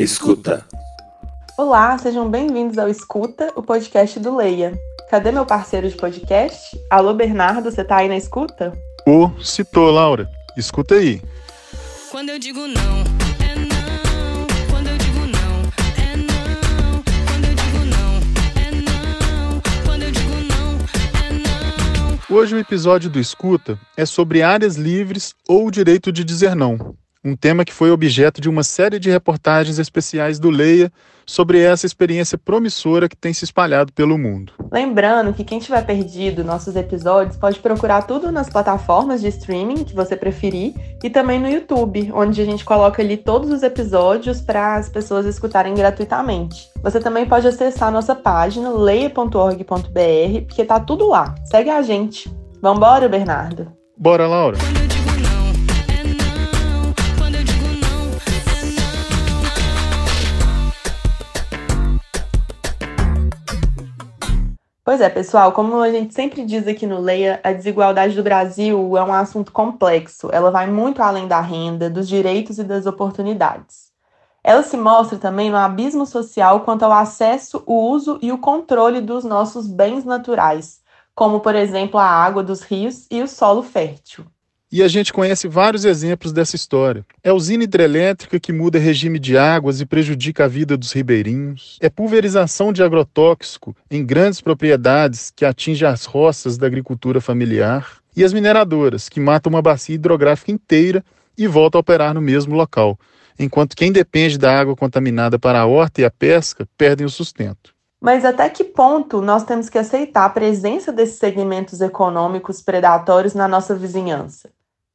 Escuta. Olá, sejam bem-vindos ao Escuta, o podcast do Leia. Cadê meu parceiro de podcast? Alô, Bernardo, você tá aí na escuta? Ô, oh, citou, Laura. Escuta aí. Quando eu digo não, é não. Quando eu digo não, é não. Quando eu digo não, é não. Quando eu digo não, é não. Hoje o episódio do Escuta é sobre áreas livres ou o direito de dizer não um tema que foi objeto de uma série de reportagens especiais do Leia sobre essa experiência promissora que tem se espalhado pelo mundo. Lembrando que quem tiver perdido nossos episódios pode procurar tudo nas plataformas de streaming que você preferir e também no YouTube, onde a gente coloca ali todos os episódios para as pessoas escutarem gratuitamente. Você também pode acessar a nossa página leia.org.br, porque tá tudo lá. Segue a gente. Vambora, Bernardo? Bora, Laura. Pois é, pessoal, como a gente sempre diz aqui no Leia, a desigualdade do Brasil é um assunto complexo. Ela vai muito além da renda, dos direitos e das oportunidades. Ela se mostra também no abismo social quanto ao acesso, o uso e o controle dos nossos bens naturais, como, por exemplo, a água dos rios e o solo fértil. E a gente conhece vários exemplos dessa história. É usina hidrelétrica que muda regime de águas e prejudica a vida dos ribeirinhos. É pulverização de agrotóxico em grandes propriedades que atinge as roças da agricultura familiar. E as mineradoras, que matam uma bacia hidrográfica inteira e voltam a operar no mesmo local, enquanto quem depende da água contaminada para a horta e a pesca perdem o sustento. Mas até que ponto nós temos que aceitar a presença desses segmentos econômicos predatórios na nossa vizinhança?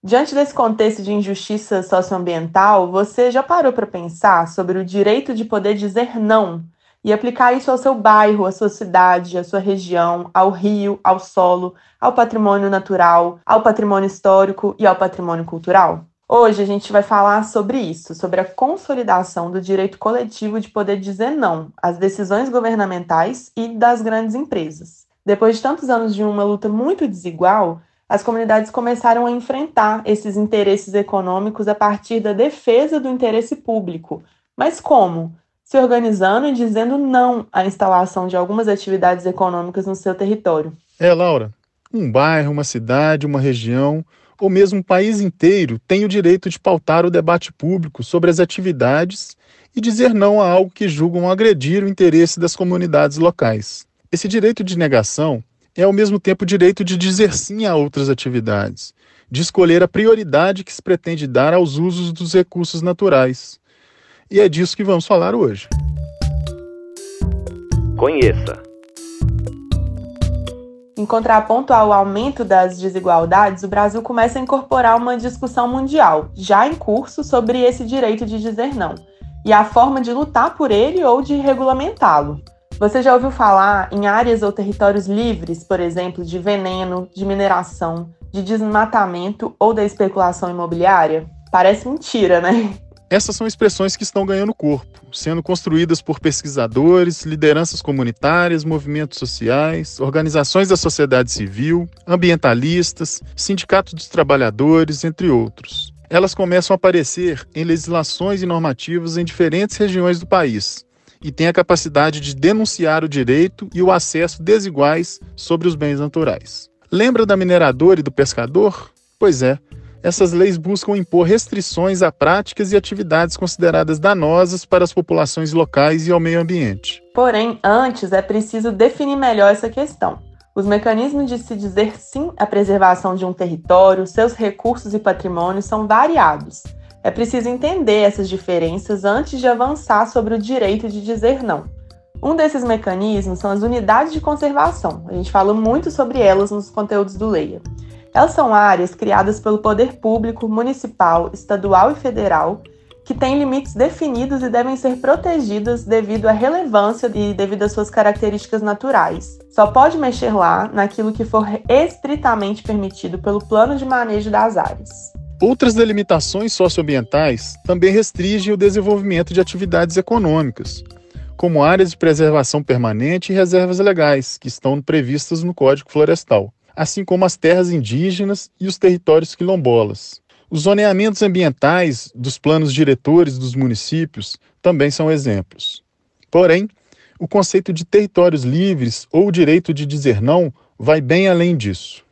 Diante desse contexto de injustiça socioambiental, você já parou para pensar sobre o direito de poder dizer não e aplicar isso ao seu bairro, à sua cidade, à sua região, ao rio, ao solo, ao patrimônio natural, ao patrimônio histórico e ao patrimônio cultural? Hoje a gente vai falar sobre isso, sobre a consolidação do direito coletivo de poder dizer não às decisões governamentais e das grandes empresas. Depois de tantos anos de uma luta muito desigual, as comunidades começaram a enfrentar esses interesses econômicos a partir da defesa do interesse público. Mas como? Se organizando e dizendo não à instalação de algumas atividades econômicas no seu território. É, Laura, um bairro, uma cidade, uma região ou mesmo um país inteiro tem o direito de pautar o debate público sobre as atividades e dizer não a algo que julgam agredir o interesse das comunidades locais. Esse direito de negação é ao mesmo tempo o direito de dizer sim a outras atividades, de escolher a prioridade que se pretende dar aos usos dos recursos naturais. E é disso que vamos falar hoje. Conheça. Em contraponto ao aumento das desigualdades, o Brasil começa a incorporar uma discussão mundial, já em curso, sobre esse direito de dizer não e a forma de lutar por ele ou de regulamentá-lo. Você já ouviu falar em áreas ou territórios livres, por exemplo, de veneno, de mineração, de desmatamento ou da especulação imobiliária? Parece mentira, né? Essas são expressões que estão ganhando corpo, sendo construídas por pesquisadores, lideranças comunitárias, movimentos sociais, organizações da sociedade civil, ambientalistas, sindicatos dos trabalhadores, entre outros. Elas começam a aparecer em legislações e normativas em diferentes regiões do país, e tem a capacidade de denunciar o direito e o acesso desiguais sobre os bens naturais. Lembra da mineradora e do pescador? Pois é, essas leis buscam impor restrições a práticas e atividades consideradas danosas para as populações locais e ao meio ambiente. Porém, antes é preciso definir melhor essa questão. Os mecanismos de se dizer sim à preservação de um território, seus recursos e patrimônios são variados é preciso entender essas diferenças antes de avançar sobre o direito de dizer não. Um desses mecanismos são as unidades de conservação. A gente fala muito sobre elas nos conteúdos do Leia. Elas são áreas criadas pelo poder público, municipal, estadual e federal, que têm limites definidos e devem ser protegidas devido à relevância e devido às suas características naturais. Só pode mexer lá naquilo que for estritamente permitido pelo plano de manejo das áreas. Outras delimitações socioambientais também restringem o desenvolvimento de atividades econômicas, como áreas de preservação permanente e reservas legais, que estão previstas no Código Florestal, assim como as terras indígenas e os territórios quilombolas. Os zoneamentos ambientais dos planos diretores dos municípios também são exemplos. Porém, o conceito de territórios livres ou o direito de dizer não vai bem além disso.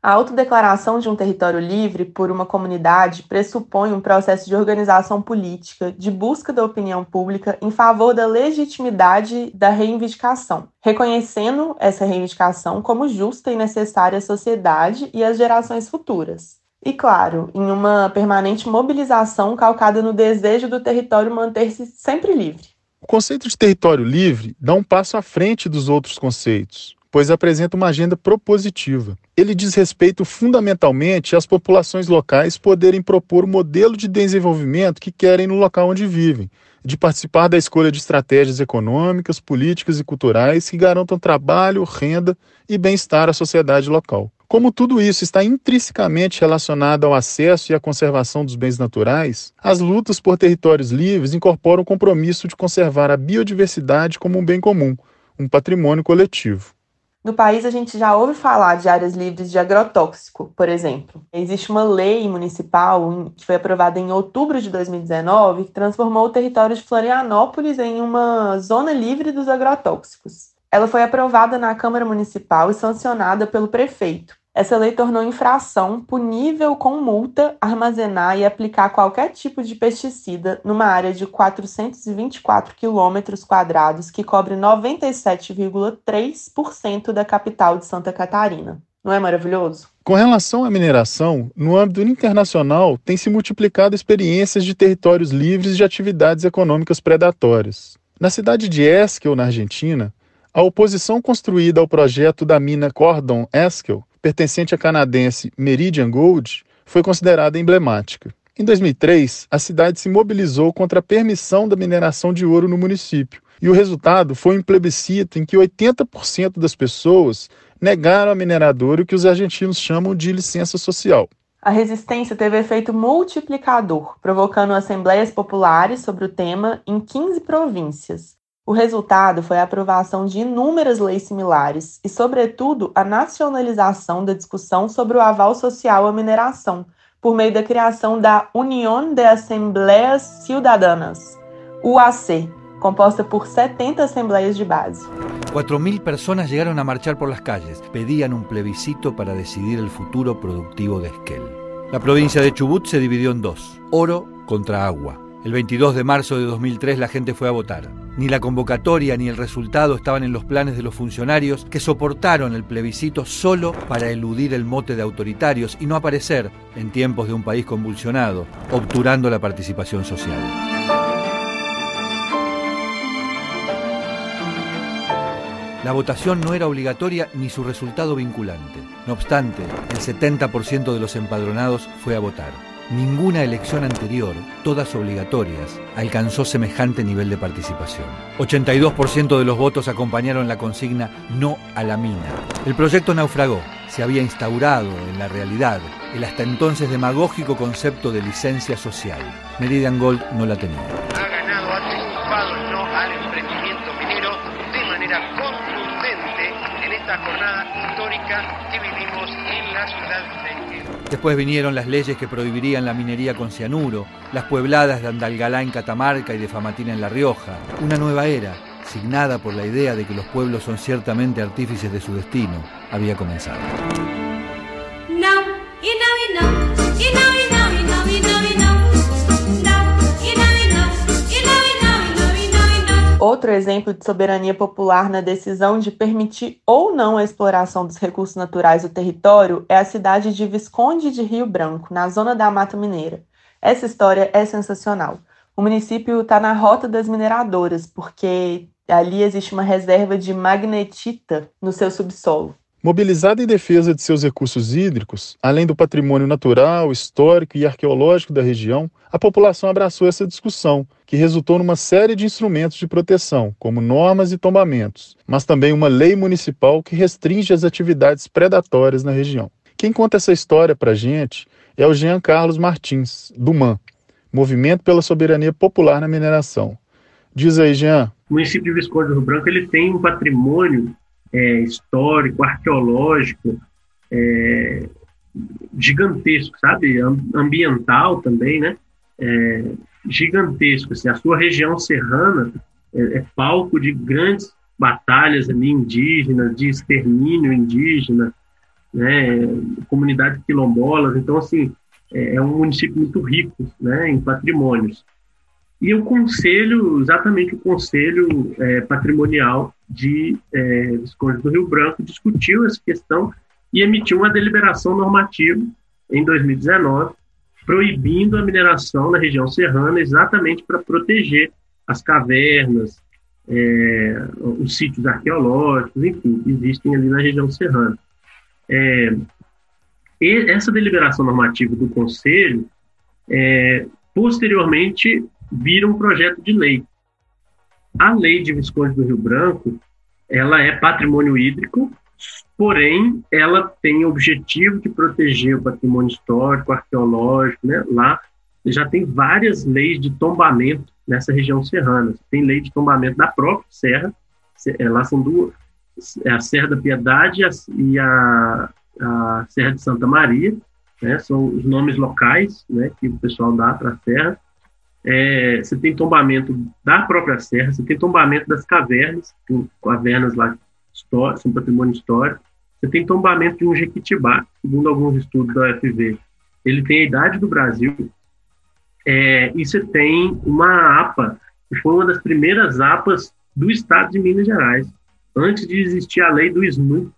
A autodeclaração de um território livre por uma comunidade pressupõe um processo de organização política, de busca da opinião pública em favor da legitimidade da reivindicação, reconhecendo essa reivindicação como justa e necessária à sociedade e às gerações futuras. E, claro, em uma permanente mobilização calcada no desejo do território manter-se sempre livre. O conceito de território livre dá um passo à frente dos outros conceitos, pois apresenta uma agenda propositiva. Ele diz respeito fundamentalmente às populações locais poderem propor o modelo de desenvolvimento que querem no local onde vivem, de participar da escolha de estratégias econômicas, políticas e culturais que garantam trabalho, renda e bem-estar à sociedade local. Como tudo isso está intrinsecamente relacionado ao acesso e à conservação dos bens naturais, as lutas por territórios livres incorporam o compromisso de conservar a biodiversidade como um bem comum, um patrimônio coletivo. No país, a gente já ouve falar de áreas livres de agrotóxico, por exemplo. Existe uma lei municipal que foi aprovada em outubro de 2019 que transformou o território de Florianópolis em uma zona livre dos agrotóxicos. Ela foi aprovada na Câmara Municipal e sancionada pelo prefeito. Essa lei tornou infração punível com multa armazenar e aplicar qualquer tipo de pesticida numa área de 424 quilômetros quadrados que cobre 97,3% da capital de Santa Catarina. Não é maravilhoso? Com relação à mineração, no âmbito internacional tem se multiplicado experiências de territórios livres de atividades econômicas predatórias. Na cidade de Esquel, na Argentina, a oposição construída ao projeto da mina Cordon Esquel pertencente à canadense Meridian Gold, foi considerada emblemática. Em 2003, a cidade se mobilizou contra a permissão da mineração de ouro no município, e o resultado foi um plebiscito em que 80% das pessoas negaram a mineradora o que os argentinos chamam de licença social. A resistência teve efeito multiplicador, provocando assembleias populares sobre o tema em 15 províncias, o resultado foi a aprovação de inúmeras leis similares e, sobretudo, a nacionalização da discussão sobre o aval social à mineração, por meio da criação da União de Assembleias Ciudadanas, UAC, composta por 70 assembleias de base. 4.000 personas llegaron a marchar por las calles, pedían un plebiscito para decidir el futuro productivo de Esquel. La provincia de Chubut se dividió en dos, oro contra agua. El 22 de marzo de 2003 la gente fue a votar. Ni la convocatoria ni el resultado estaban en los planes de los funcionarios que soportaron el plebiscito solo para eludir el mote de autoritarios y no aparecer, en tiempos de un país convulsionado, obturando la participación social. La votación no era obligatoria ni su resultado vinculante. No obstante, el 70% de los empadronados fue a votar. Ninguna elección anterior, todas obligatorias, alcanzó semejante nivel de participación. 82% de los votos acompañaron la consigna no a la mina. El proyecto naufragó. Se había instaurado en la realidad el hasta entonces demagógico concepto de licencia social. Meridian Gold no la tenía. Después vinieron las leyes que prohibirían la minería con cianuro, las puebladas de Andalgalá en Catamarca y de Famatina en La Rioja. Una nueva era, signada por la idea de que los pueblos son ciertamente artífices de su destino, había comenzado. Outro exemplo de soberania popular na decisão de permitir ou não a exploração dos recursos naturais do território é a cidade de Visconde de Rio Branco, na zona da Mata Mineira. Essa história é sensacional. O município está na rota das mineradoras, porque ali existe uma reserva de magnetita no seu subsolo. Mobilizada em defesa de seus recursos hídricos, além do patrimônio natural, histórico e arqueológico da região, a população abraçou essa discussão, que resultou numa série de instrumentos de proteção, como normas e tombamentos, mas também uma lei municipal que restringe as atividades predatórias na região. Quem conta essa história para a gente é o Jean Carlos Martins, do MAN, Movimento pela Soberania Popular na Mineração. Diz aí, Jean. O município de Visconde do Rio Branco ele tem um patrimônio é, histórico, arqueológico, é, gigantesco, sabe? Ambiental também, né? É, gigantesco. Assim, a sua região serrana é, é, palco de grandes batalhas ali indígenas, de extermínio indígena, né? Comunidades quilombolas. Então, assim, é, é um município muito rico, né? Em patrimônios. E o conselho, exatamente o conselho é, patrimonial de é, Visconde do Rio Branco discutiu essa questão e emitiu uma deliberação normativa em 2019 proibindo a mineração na região serrana exatamente para proteger as cavernas, é, os sítios arqueológicos, enfim, que existem ali na região serrana. É, essa deliberação normativa do Conselho, é, posteriormente, vira um projeto de lei. A lei de Visconde do Rio Branco, ela é patrimônio hídrico, porém ela tem o objetivo de proteger o patrimônio histórico, arqueológico, né? Lá já tem várias leis de tombamento nessa região serrana. Tem lei de tombamento da própria serra, é, lá são duas, é a Serra da Piedade e a, a Serra de Santa Maria, né? São os nomes locais, né? Que o pessoal dá para a serra. É, você tem tombamento da própria serra, você tem tombamento das cavernas, cavernas lá são patrimônio histórico. Você tem tombamento de um jequitibá, segundo alguns estudos da UFV. Ele tem a idade do Brasil. É, e você tem uma APA, que foi uma das primeiras APAs do estado de Minas Gerais, antes de existir a lei do SNU,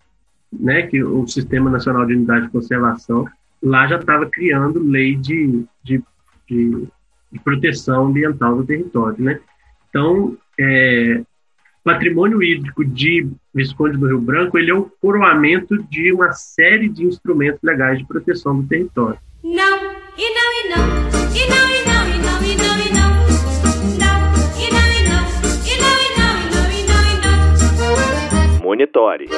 né, que o Sistema Nacional de Unidade de Conservação, lá já estava criando lei de, de, de, de, proteção ambiental do território. Né? Então, é, patrimônio hídrico de Visconde do Rio Branco, ele é o coroamento de uma série de instrumentos legais de proteção do território. Não, e não, e não, e não, e não, e não, e não, e não. E e e e e e e. Monitore.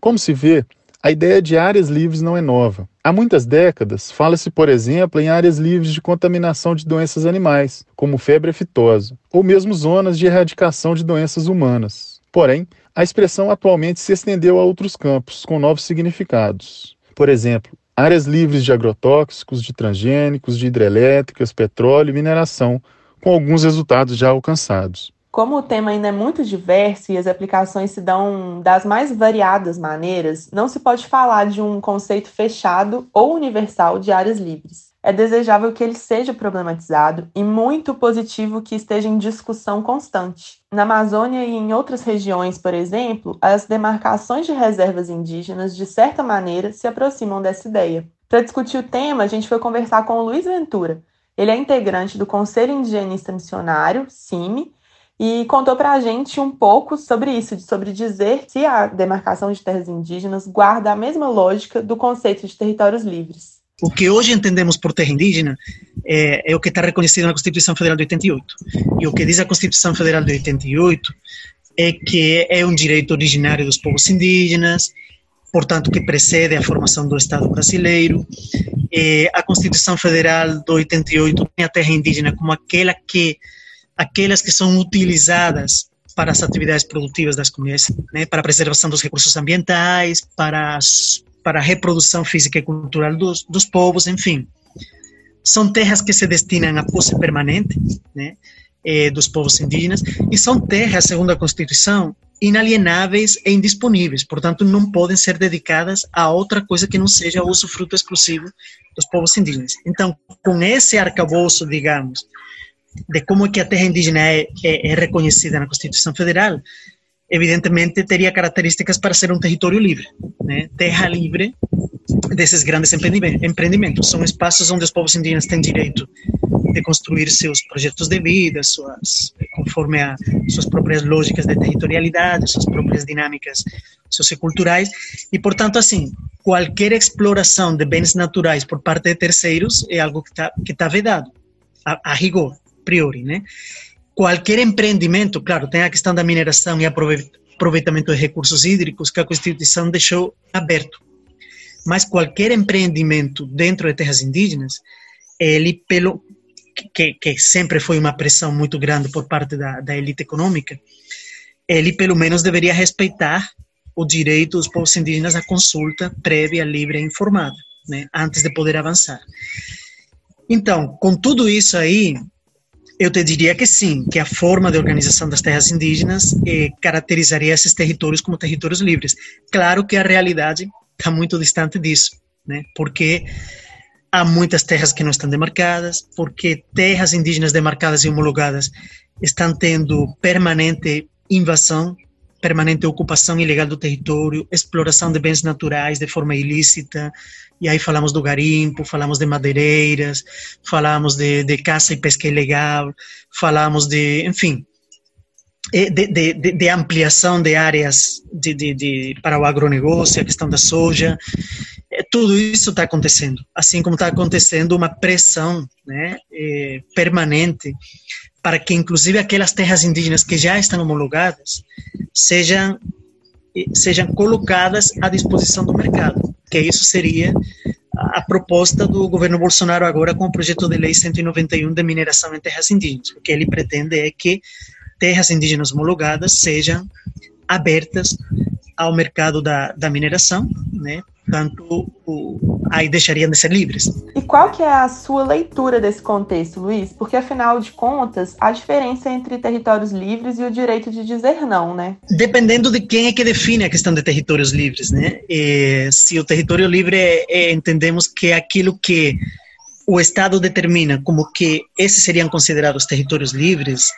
Como se vê, a ideia de áreas livres não é nova. Há muitas décadas, fala-se, por exemplo, em áreas livres de contaminação de doenças animais, como febre aftosa, ou mesmo zonas de erradicação de doenças humanas. Porém, a expressão atualmente se estendeu a outros campos, com novos significados. Por exemplo, áreas livres de agrotóxicos, de transgênicos, de hidrelétricas, petróleo e mineração, com alguns resultados já alcançados. Como o tema ainda é muito diverso e as aplicações se dão das mais variadas maneiras, não se pode falar de um conceito fechado ou universal de áreas livres. É desejável que ele seja problematizado e muito positivo que esteja em discussão constante. Na Amazônia e em outras regiões, por exemplo, as demarcações de reservas indígenas, de certa maneira, se aproximam dessa ideia. Para discutir o tema, a gente foi conversar com o Luiz Ventura. Ele é integrante do Conselho Indigenista Missionário, CIMI, e contou para a gente um pouco sobre isso, sobre dizer se a demarcação de terras indígenas guarda a mesma lógica do conceito de territórios livres. O que hoje entendemos por terra indígena é, é o que está reconhecido na Constituição Federal de 88. E o que diz a Constituição Federal de 88 é que é um direito originário dos povos indígenas, portanto, que precede a formação do Estado brasileiro. A Constituição Federal de 88 tem a terra indígena como aquela que aquelas que são utilizadas para as atividades produtivas das comunidades, né, para a preservação dos recursos ambientais, para, as, para a reprodução física e cultural dos, dos povos, enfim. São terras que se destinam à posse permanente né, eh, dos povos indígenas e são terras, segundo a Constituição, inalienáveis e indisponíveis, portanto, não podem ser dedicadas a outra coisa que não seja uso fruto exclusivo dos povos indígenas. Então, com esse arcabouço, digamos, de como é que a terra indígena é, é, é reconhecida na Constituição Federal, evidentemente teria características para ser um território livre, né? terra livre desses grandes empreendimentos. São espaços onde os povos indígenas têm direito de construir seus projetos de vida, suas, conforme a suas próprias lógicas de territorialidade, suas próprias dinâmicas socioculturais, e, portanto, assim, qualquer exploração de bens naturais por parte de terceiros é algo que está que tá vedado, a, a rigor priori, né? Qualquer empreendimento, claro, tem a questão da mineração e aproveitamento de recursos hídricos que a Constituição deixou aberto. Mas qualquer empreendimento dentro de terras indígenas, ele pelo que, que sempre foi uma pressão muito grande por parte da, da elite econômica, ele pelo menos deveria respeitar o direito dos povos indígenas à consulta prévia, livre e informada, né, antes de poder avançar. Então, com tudo isso aí, eu te diria que sim, que a forma de organização das terras indígenas eh, caracterizaria esses territórios como territórios livres. Claro que a realidade está muito distante disso, né? Porque há muitas terras que não estão demarcadas, porque terras indígenas demarcadas e homologadas estão tendo permanente invasão, permanente ocupação ilegal do território, exploração de bens naturais de forma ilícita, e aí falamos do garimpo, falamos de madeireiras, falamos de, de caça e pesca ilegal, falamos de, enfim, de, de, de ampliação de áreas para o agronegócio, a questão da soja, tudo isso está acontecendo, assim como está acontecendo uma pressão né, eh, permanente para que, inclusive, aquelas terras indígenas que já estão homologadas sejam sejam colocadas à disposição do mercado, que isso seria a proposta do governo Bolsonaro agora com o projeto de lei 191 de mineração em terras indígenas. O que ele pretende é que terras indígenas homologadas sejam abertas ao mercado da, da mineração, né, Portanto, aí deixariam de ser livres. E qual que é a sua leitura desse contexto, Luiz? Porque, afinal de contas, há diferença entre territórios livres e o direito de dizer não, né? Dependendo de quem é que define a questão de territórios livres, né? E, se o território livre é, é, entendemos que é aquilo que o Estado determina como que esses seriam considerados territórios livres,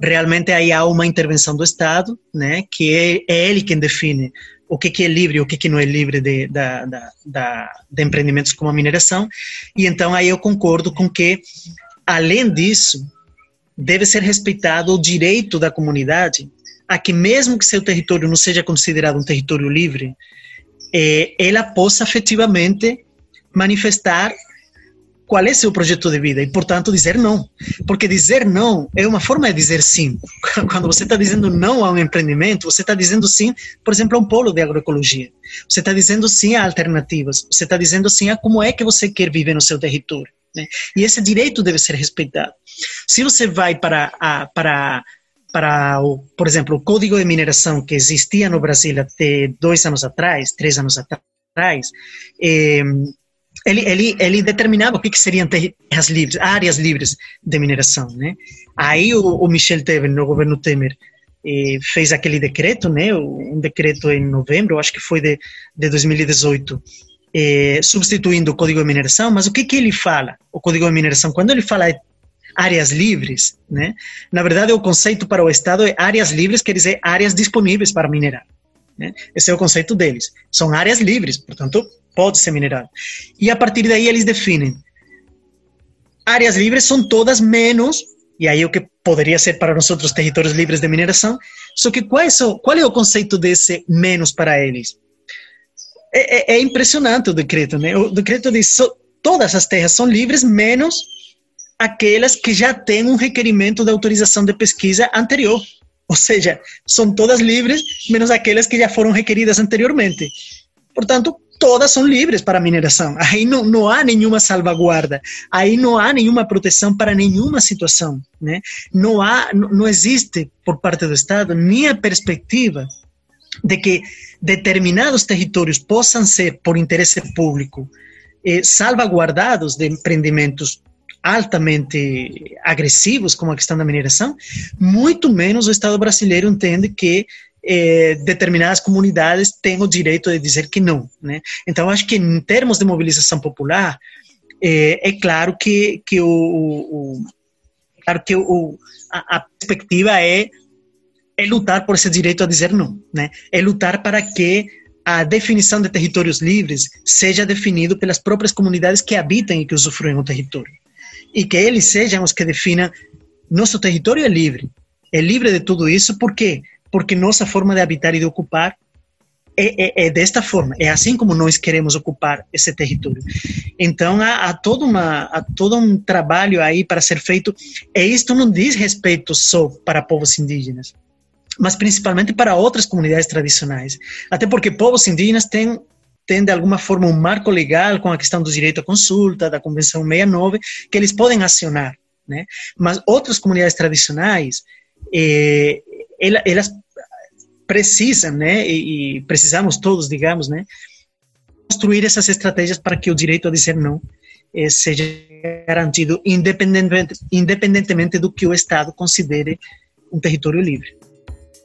realmente aí há uma intervenção do Estado, né? Que é, é ele quem define o que, que é livre e o que, que não é livre de, da, da, da, de empreendimentos como a mineração. E então aí eu concordo com que, além disso, deve ser respeitado o direito da comunidade a que, mesmo que seu território não seja considerado um território livre, eh, ela possa efetivamente manifestar qual é seu projeto de vida e, portanto, dizer não. Porque dizer não é uma forma de dizer sim. Quando você está dizendo não a um empreendimento, você está dizendo sim, por exemplo, a um polo de agroecologia. Você está dizendo sim a alternativas. Você está dizendo sim a como é que você quer viver no seu território. Né? E esse direito deve ser respeitado. Se você vai para a, para para o, por exemplo, o código de mineração que existia no Brasil até dois anos atrás, três anos atrás, eh, ele, ele, ele determinava o que, que seriam terras livres, áreas livres de mineração, né? Aí o, o Michel Temer, no governo Temer, eh, fez aquele decreto, né? Um decreto em novembro, acho que foi de, de 2018, eh, substituindo o Código de Mineração. Mas o que, que ele fala, o Código de Mineração? Quando ele fala áreas livres, né? Na verdade, o conceito para o Estado é áreas livres, quer dizer áreas disponíveis para minerar. Né? Esse é o conceito deles. São áreas livres, portanto, pode ser minerado. E a partir daí eles definem. Áreas livres são todas menos, e aí o que poderia ser para nós outros territórios livres de mineração, só que qual é, qual é o conceito desse menos para eles? É, é, é impressionante o decreto, né? O decreto diz so, todas as terras são livres, menos aquelas que já têm um requerimento de autorização de pesquisa anterior. Ou seja, são todas livres, menos aquelas que já foram requeridas anteriormente. Portanto, todas são livres para mineração. Aí não, não há nenhuma salvaguarda, aí não há nenhuma proteção para nenhuma situação, né? Não há, não existe por parte do Estado nem a perspectiva de que determinados territórios possam ser, por interesse público, eh, salvaguardados de empreendimentos altamente agressivos, como a questão da mineração, muito menos o Estado brasileiro entende que eh, determinadas comunidades têm o direito de dizer que não. Né? Então, acho que em termos de mobilização popular, eh, é claro que, que, o, o claro que o, a, a perspectiva é, é lutar por esse direito a dizer não, né? é lutar para que a definição de territórios livres seja definido pelas próprias comunidades que habitam e que usufruem o território e que eles sejam os que definam nosso território é livre. É livre de tudo isso, por quê? Porque nossa forma de habitar e de ocupar é, é, é, desta forma, é assim como nós queremos ocupar esse território. Então, há, há, todo uma, há todo um trabalho aí para ser feito, e isto não diz respeito só para povos indígenas, mas principalmente para outras comunidades tradicionais. Até porque povos indígenas têm tem de alguma forma um marco legal com a questão do direito à consulta, da Convenção 69, que eles podem acionar, né? Mas outras comunidades tradicionais, eh, elas precisam, né, e, e, precisamos todos, digamos, né, construir essas estratégias para que o direito a dizer não eh, seja garantido independentemente, independentemente do que o Estado considere um território livre.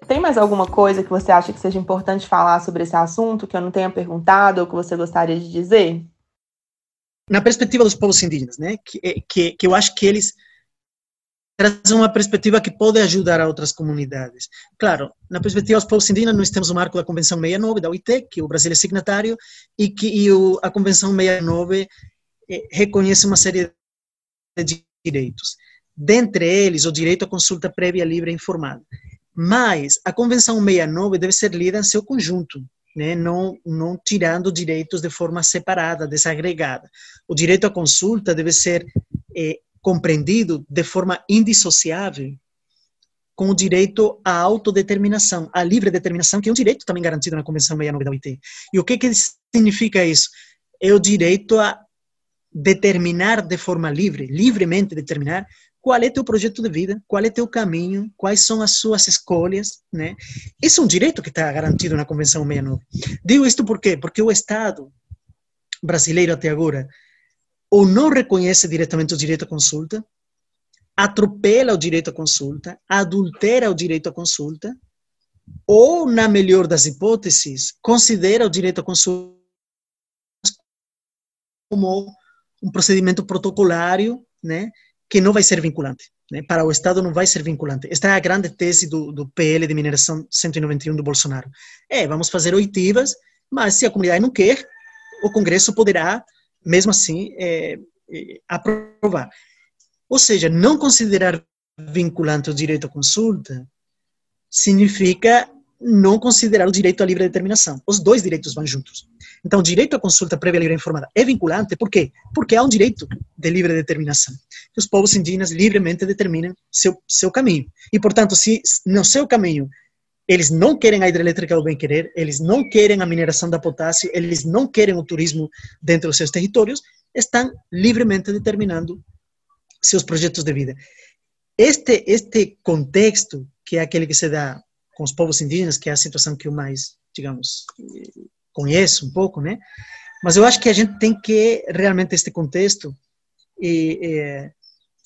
Tem mais alguma coisa que você acha que seja importante falar sobre esse assunto que eu não tenha perguntado ou que você gostaria de dizer? Na perspectiva dos povos indígenas, né, que, eh, que, que eu acho que eles trazem uma perspectiva que pode ajudar a outras comunidades. Claro, na perspectiva dos povos indígenas, nós temos o marco da Convenção 69 da OIT, que o Brasil é signatário, e que e o, a Convenção 69 eh, reconhece uma série de direitos. Dentre eles, o direito à consulta prévia, livre e informada. Mas a Convenção 69 deve ser lida em seu conjunto, né? não, não tirando direitos de forma separada, desagregada. O direito à consulta deve ser eh, compreendido de forma indissociável com o direito à autodeterminação, à livre determinação, que é um direito também garantido na Convenção 69 da OIT. E o que, que significa isso? É o direito a determinar de forma livre, livremente determinar qual é teu projeto de vida, qual é teu caminho, quais são as suas escolhas, né? Esse é um direito que está garantido na Convenção 69. Digo isto por quê? Porque o Estado brasileiro até agora ou não reconhece diretamente o direito à consulta, atropela o direito à consulta, adultera o direito à consulta, ou, na melhor das hipóteses, considera o direito à consulta como um procedimento protocolário, né, que não vai ser vinculante. Né? Para o Estado não vai ser vinculante. Esta é a grande tese do, do PL de mineração 191 do Bolsonaro. É, vamos fazer oitivas, mas se a comunidade não quer, o Congresso poderá, mesmo assim, é, é, aprovar. Ou seja, não considerar vinculante o direito à consulta significa não considerar o direito à livre determinação. Os dois direitos vão juntos. Então, o direito à consulta prévia livre informada é vinculante, por quê? Porque há um direito de livre determinação, os povos indígenas livremente determinam seu, seu caminho. E, portanto, se no seu caminho eles não querem a hidrelétrica do bem-querer, eles não querem a mineração da potássio, eles não querem o turismo dentro dos seus territórios, estão livremente determinando seus projetos de vida. Este, este contexto, que é aquele que se dá com os povos indígenas, que é a situação que eu mais, digamos, conheço um pouco, né? Mas eu acho que a gente tem que realmente este contexto e, e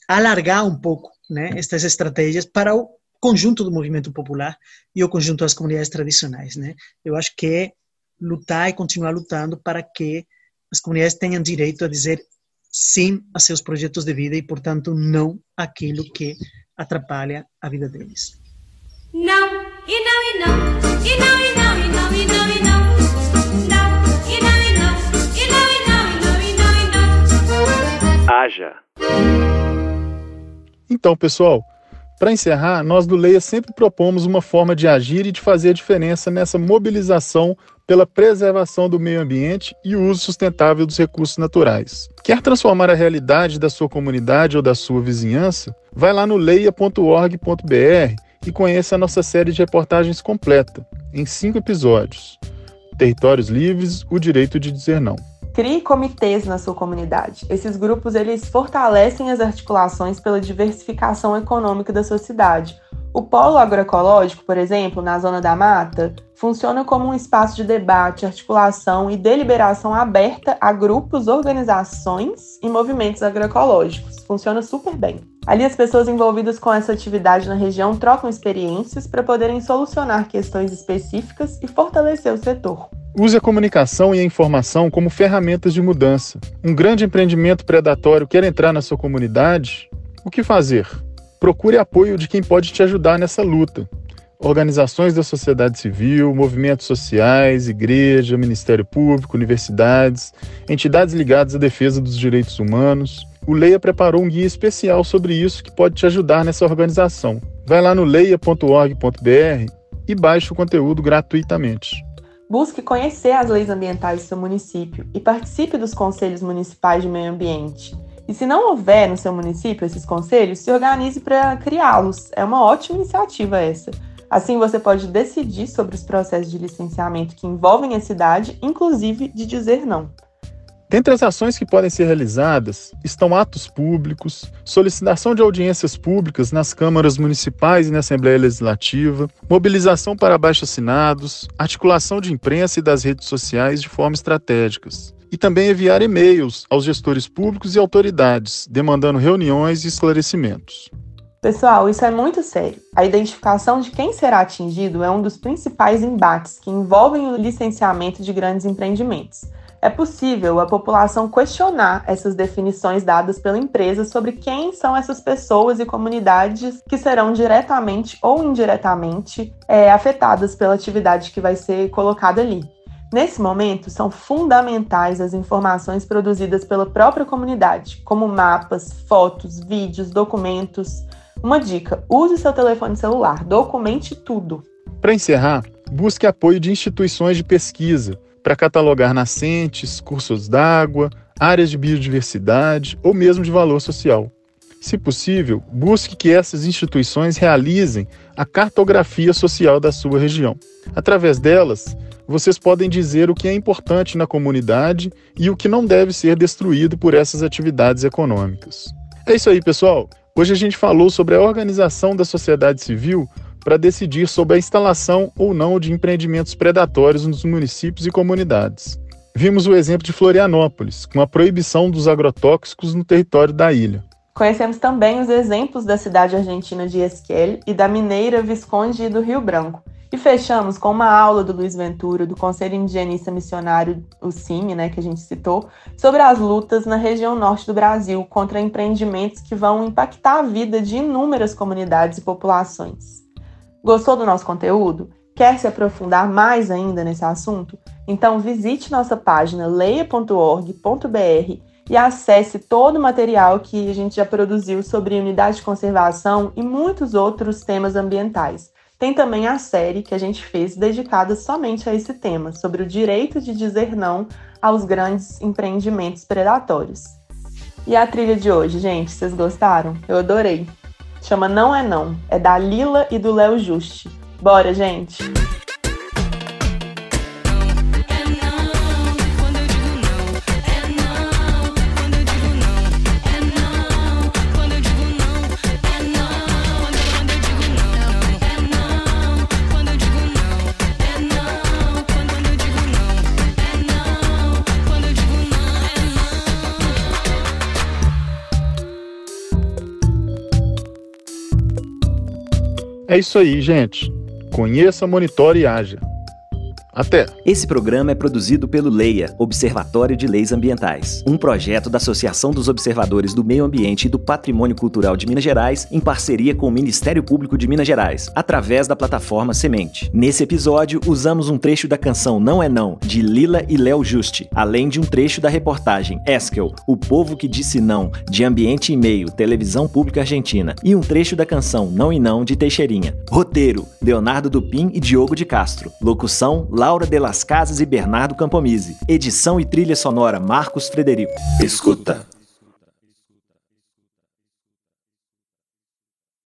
alargar um pouco, né, estas estratégias para o conjunto do movimento popular e o conjunto das comunidades tradicionais, né? Eu acho que é lutar e continuar lutando para que as comunidades tenham direito a dizer sim a seus projetos de vida e, portanto, não aquilo que atrapalha a vida deles. Não, e não, e não, e não, e não, e não, e não, e não. Não, e não, e não, e não, e não, e não, e não, e não. Haja. Então, pessoal, para encerrar, nós do Leia sempre propomos uma forma de agir e de fazer a diferença nessa mobilização pela preservação do meio ambiente e o uso sustentável dos recursos naturais. Quer transformar a realidade da sua comunidade ou da sua vizinhança? Vai lá no leia.org.br e conheça a nossa série de reportagens completa, em cinco episódios. Territórios Livres, o direito de dizer não. Crie comitês na sua comunidade. Esses grupos eles fortalecem as articulações pela diversificação econômica da sua cidade. O polo agroecológico, por exemplo, na zona da mata, funciona como um espaço de debate, articulação e deliberação aberta a grupos, organizações e movimentos agroecológicos. Funciona super bem. Ali, as pessoas envolvidas com essa atividade na região trocam experiências para poderem solucionar questões específicas e fortalecer o setor. Use a comunicação e a informação como ferramentas de mudança. Um grande empreendimento predatório quer entrar na sua comunidade? O que fazer? Procure apoio de quem pode te ajudar nessa luta. Organizações da sociedade civil, movimentos sociais, igreja, Ministério Público, universidades, entidades ligadas à defesa dos direitos humanos. O Leia preparou um guia especial sobre isso que pode te ajudar nessa organização. Vai lá no leia.org.br e baixe o conteúdo gratuitamente. Busque conhecer as leis ambientais do seu município e participe dos conselhos municipais de meio ambiente. E se não houver no seu município esses conselhos, se organize para criá-los. É uma ótima iniciativa essa. Assim você pode decidir sobre os processos de licenciamento que envolvem a cidade, inclusive de dizer não. Dentre as ações que podem ser realizadas estão atos públicos, solicitação de audiências públicas nas câmaras municipais e na Assembleia Legislativa, mobilização para abaixo-assinados, articulação de imprensa e das redes sociais de forma estratégicas. E também enviar e-mails aos gestores públicos e autoridades, demandando reuniões e esclarecimentos. Pessoal, isso é muito sério. A identificação de quem será atingido é um dos principais embates que envolvem o licenciamento de grandes empreendimentos é possível a população questionar essas definições dadas pela empresa sobre quem são essas pessoas e comunidades que serão diretamente ou indiretamente é, afetadas pela atividade que vai ser colocada ali. Nesse momento, são fundamentais as informações produzidas pela própria comunidade, como mapas, fotos, vídeos, documentos. Uma dica: use seu telefone celular, documente tudo. Para encerrar, busque apoio de instituições de pesquisa para catalogar nascentes, cursos d'água, áreas de biodiversidade ou mesmo de valor social. Se possível, busque que essas instituições realizem a cartografia social da sua região. Através delas, vocês podem dizer o que é importante na comunidade e o que não deve ser destruído por essas atividades econômicas. É isso aí, pessoal. Hoje a gente falou sobre a organização da sociedade civil para decidir sobre a instalação ou não de empreendimentos predatórios nos municípios e comunidades. Vimos o exemplo de Florianópolis, com a proibição dos agrotóxicos no território da ilha. Conhecemos também os exemplos da cidade argentina de Esquel e da mineira Visconde do Rio Branco. E fechamos com uma aula do Luiz Ventura, do Conselho Indigenista Missionário, o CIMI, né, que a gente citou, sobre as lutas na região norte do Brasil contra empreendimentos que vão impactar a vida de inúmeras comunidades e populações. Gostou do nosso conteúdo? Quer se aprofundar mais ainda nesse assunto? Então visite nossa página leia.org.br e acesse todo o material que a gente já produziu sobre unidade de conservação e muitos outros temas ambientais. Tem também a série que a gente fez dedicada somente a esse tema, sobre o direito de dizer não aos grandes empreendimentos predatórios. E a trilha de hoje, gente, vocês gostaram? Eu adorei. Chama Não é Não. É da Lila e do Léo Juste. Bora, gente! É isso aí, gente. Conheça, monitore e haja. Até! Esse programa é produzido pelo LEIA, Observatório de Leis Ambientais, um projeto da Associação dos Observadores do Meio Ambiente e do Patrimônio Cultural de Minas Gerais, em parceria com o Ministério Público de Minas Gerais, através da plataforma Semente. Nesse episódio, usamos um trecho da canção Não é Não, de Lila e Léo Juste, além de um trecho da reportagem Eskel, O Povo que Disse Não, de Ambiente e Meio, Televisão Pública Argentina, e um trecho da canção Não e Não, de Teixeirinha. Roteiro, Leonardo Dupin e Diogo de Castro. Locução, Laura de las Casas e Bernardo Campomise. Edição e trilha sonora Marcos Frederico. Escuta.